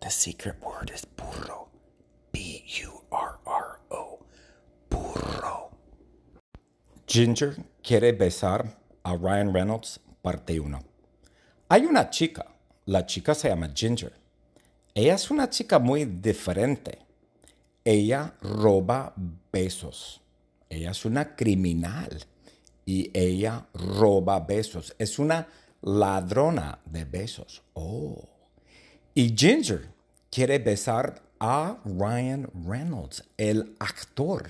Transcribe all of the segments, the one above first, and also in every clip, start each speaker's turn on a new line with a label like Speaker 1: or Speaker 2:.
Speaker 1: The secret word is burro. B U R R O. Burro. Ginger quiere besar a Ryan Reynolds, parte 1. Hay una chica. La chica se llama Ginger. Ella es una chica muy diferente. Ella roba besos. Ella es una criminal y ella roba besos. Es una ladrona de besos. Oh. Y Ginger quiere besar a Ryan Reynolds, el actor.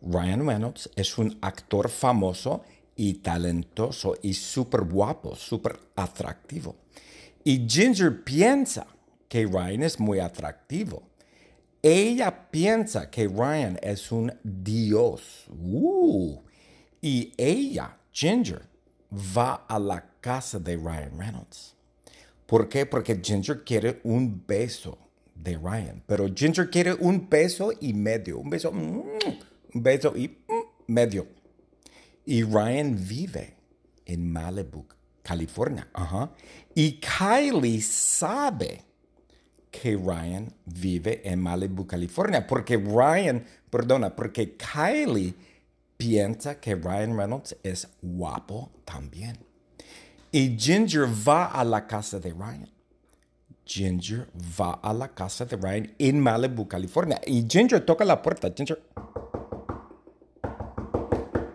Speaker 1: Ryan Reynolds es un actor famoso y talentoso y súper guapo, súper atractivo. Y Ginger piensa que Ryan es muy atractivo. Ella piensa que Ryan es un dios. Uh. Y ella, Ginger, va a la casa de Ryan Reynolds. ¿Por qué? Porque Ginger quiere un beso de Ryan, pero Ginger quiere un beso y medio, un beso, mm, un beso y mm, medio. Y Ryan vive en Malibu, California. Y Kylie sabe que Ryan vive en Malibu, California, porque Ryan, perdona, porque Kylie piensa que Ryan Reynolds es guapo también. Y Ginger va a la casa de Ryan. Ginger va a la casa de Ryan en Malibu, California. Y Ginger toca la puerta. Ginger.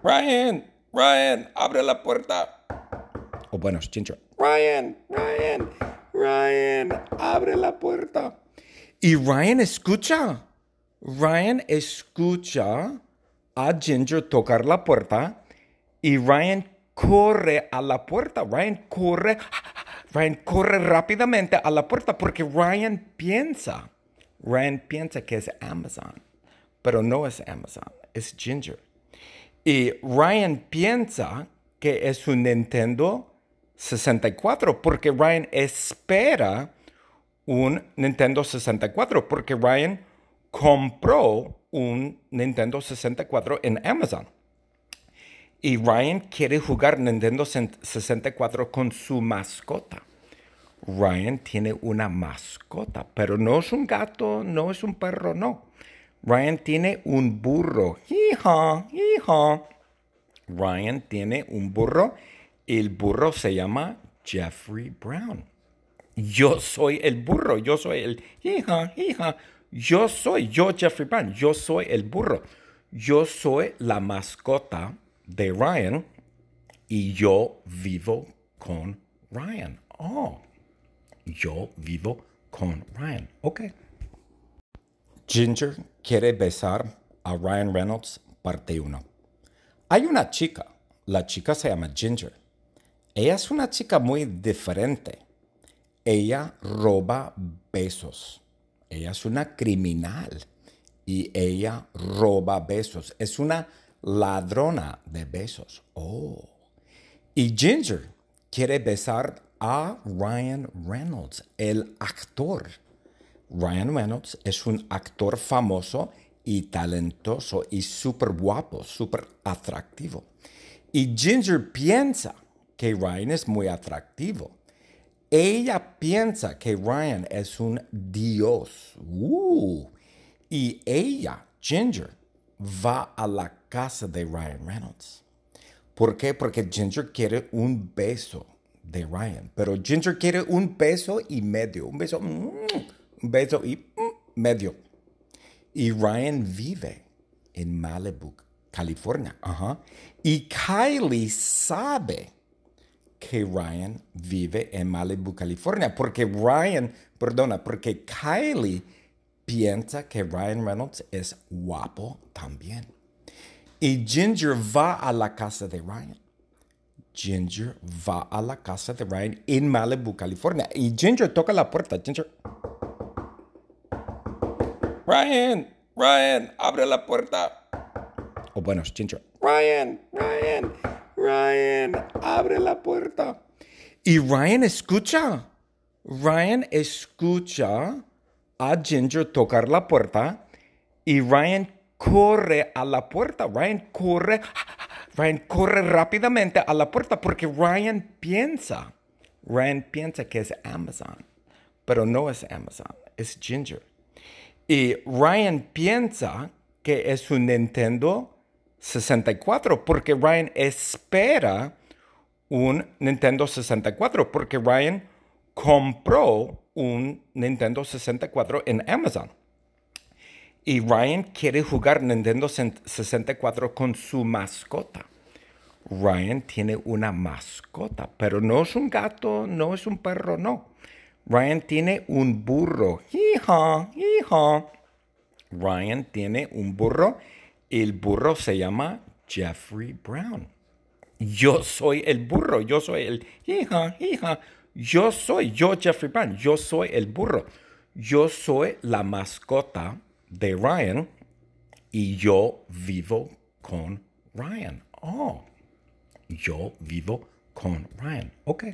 Speaker 1: Ryan, Ryan, abre la puerta. O bueno, Ginger. Ryan, Ryan, Ryan, abre la puerta. Y Ryan escucha. Ryan escucha a Ginger tocar la puerta y Ryan corre a la puerta. Ryan corre, Ryan corre rápidamente a la puerta porque Ryan piensa, Ryan piensa que es Amazon, pero no es Amazon, es Ginger. Y Ryan piensa que es un Nintendo 64 porque Ryan espera un Nintendo 64 porque Ryan compró un Nintendo 64 en Amazon. Y Ryan quiere jugar Nintendo 64 con su mascota. Ryan tiene una mascota, pero no es un gato, no es un perro, no. Ryan tiene un burro. Hija, hija. Ryan tiene un burro. El burro se llama Jeffrey Brown. Yo soy el burro, yo soy el hija, hija. Yo soy, yo Jeffrey Brown, yo soy el burro. Yo soy la mascota de Ryan y yo vivo con Ryan. Oh, yo vivo con Ryan. Ok. Ginger quiere besar a Ryan Reynolds, parte 1. Hay una chica. La chica se llama Ginger. Ella es una chica muy diferente. Ella roba besos. Ella es una criminal y ella roba besos. Es una ladrona de besos. Oh. Y Ginger quiere besar a Ryan Reynolds, el actor. Ryan Reynolds es un actor famoso y talentoso y súper guapo, súper atractivo. Y Ginger piensa que Ryan es muy atractivo. Ella piensa que Ryan es un dios. Uh. Y ella, Ginger, va a la casa de Ryan Reynolds. ¿Por qué? Porque Ginger quiere un beso de Ryan, pero Ginger quiere un beso y medio, un beso, mm, un beso y mm, medio. Y Ryan vive en Malibu, California. Y Kylie sabe que Ryan vive en Malibu, California, porque Ryan, perdona, porque Kylie piensa que Ryan Reynolds es guapo también. Y Ginger va a la casa de Ryan. Ginger va a la casa de Ryan en Malibu, California. Y Ginger toca la puerta. Ginger. Ryan, Ryan, abre la puerta. O bueno, Ginger. Ryan, Ryan, Ryan, abre la puerta. Y Ryan escucha. Ryan escucha a Ginger tocar la puerta y Ryan corre a la puerta. Ryan corre, Ryan corre rápidamente a la puerta porque Ryan piensa, Ryan piensa que es Amazon, pero no es Amazon, es Ginger. Y Ryan piensa que es un Nintendo 64 porque Ryan espera un Nintendo 64 porque Ryan compró un Nintendo 64 en Amazon. Y Ryan quiere jugar Nintendo 64 con su mascota. Ryan tiene una mascota, pero no es un gato, no es un perro, no. Ryan tiene un burro. Hija, hija. Ryan tiene un burro. El burro se llama Jeffrey Brown. Yo soy el burro, yo soy el hija, hija. Yo soy, yo Jeffrey Brown, yo soy el burro. Yo soy la mascota de Ryan y yo vivo con Ryan. Oh, yo vivo con Ryan. Ok.